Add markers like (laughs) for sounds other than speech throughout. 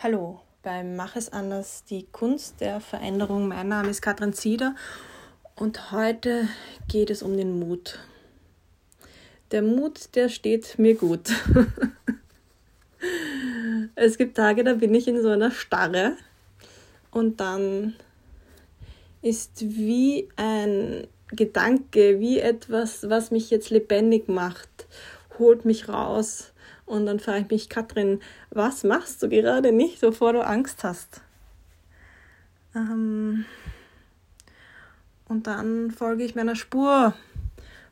Hallo beim Mach es anders, die Kunst der Veränderung. Mein Name ist Katrin Zieder und heute geht es um den Mut. Der Mut, der steht mir gut. (laughs) es gibt Tage, da bin ich in so einer Starre und dann ist wie ein Gedanke, wie etwas, was mich jetzt lebendig macht, holt mich raus und dann frage ich mich, Katrin, was machst du gerade nicht, bevor du Angst hast? Ähm und dann folge ich meiner Spur,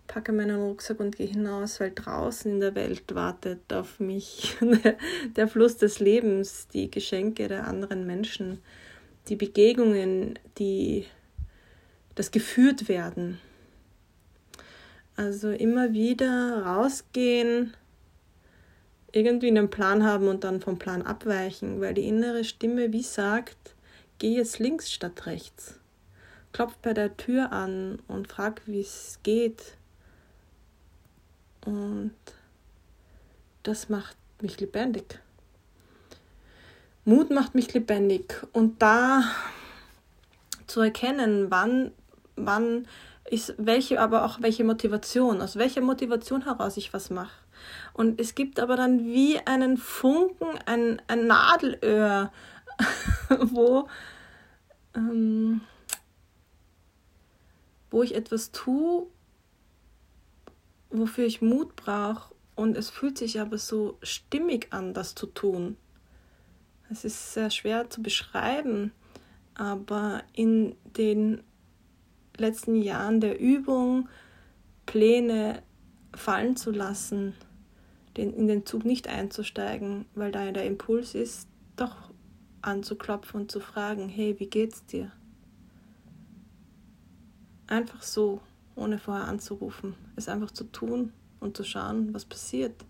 packe meinen Rucksack und gehe hinaus, weil draußen in der Welt wartet auf mich (laughs) der Fluss des Lebens, die Geschenke der anderen Menschen, die Begegnungen, die das geführt werden. Also immer wieder rausgehen, irgendwie einen Plan haben und dann vom Plan abweichen, weil die innere Stimme wie sagt, geh jetzt links statt rechts. Klopft bei der Tür an und fragt, wie es geht. Und das macht mich lebendig. Mut macht mich lebendig. Und da zu erkennen, wann, wann ist welche, aber auch welche Motivation, aus welcher Motivation heraus ich was mache. Und es gibt aber dann wie einen Funken, ein, ein Nadelöhr, (laughs) wo, ähm, wo ich etwas tue, wofür ich Mut brauche. Und es fühlt sich aber so stimmig an, das zu tun. Es ist sehr schwer zu beschreiben, aber in den letzten Jahren der Übung, Pläne fallen zu lassen, den, in den Zug nicht einzusteigen, weil da der Impuls ist, doch anzuklopfen und zu fragen, hey, wie geht's dir? Einfach so, ohne vorher anzurufen, es einfach zu tun und zu schauen, was passiert.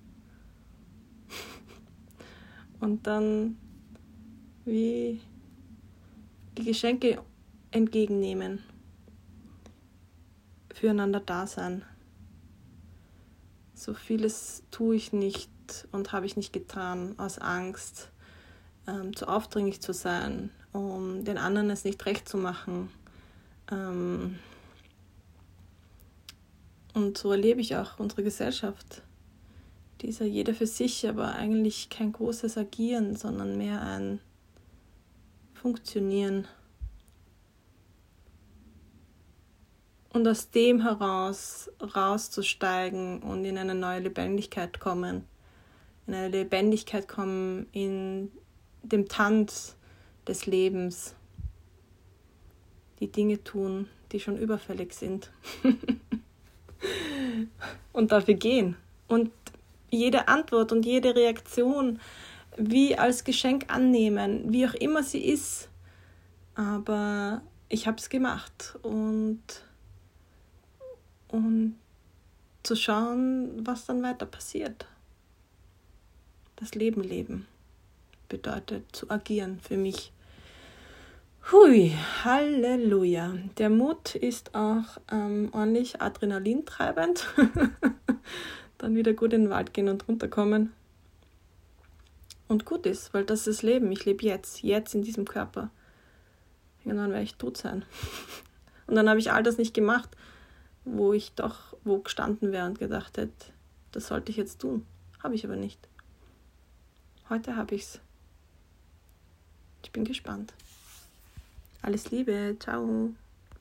(laughs) und dann wie die Geschenke entgegennehmen, füreinander da sein. So vieles tue ich nicht und habe ich nicht getan aus Angst, ähm, zu aufdringlich zu sein, um den anderen es nicht recht zu machen. Ähm, und so erlebe ich auch unsere Gesellschaft. Dieser jeder für sich, aber eigentlich kein großes Agieren, sondern mehr ein Funktionieren. Und aus dem heraus rauszusteigen und in eine neue Lebendigkeit kommen. In eine Lebendigkeit kommen in dem Tanz des Lebens. Die Dinge tun, die schon überfällig sind. (laughs) und dafür gehen. Und jede Antwort und jede Reaktion wie als Geschenk annehmen, wie auch immer sie ist. Aber ich habe es gemacht und und zu schauen, was dann weiter passiert. Das Leben leben bedeutet zu agieren für mich. Hui, Halleluja. Der Mut ist auch ähm, ordentlich adrenalintreibend. (laughs) dann wieder gut in den Wald gehen und runterkommen. Und gut ist, weil das ist Leben. Ich lebe jetzt, jetzt in diesem Körper. Irgendwann werde ich tot sein. (laughs) Und dann habe ich all das nicht gemacht, wo ich doch wo gestanden wäre und gedacht hätte, das sollte ich jetzt tun. Habe ich aber nicht. Heute habe ich's. Ich bin gespannt. Alles Liebe, ciao.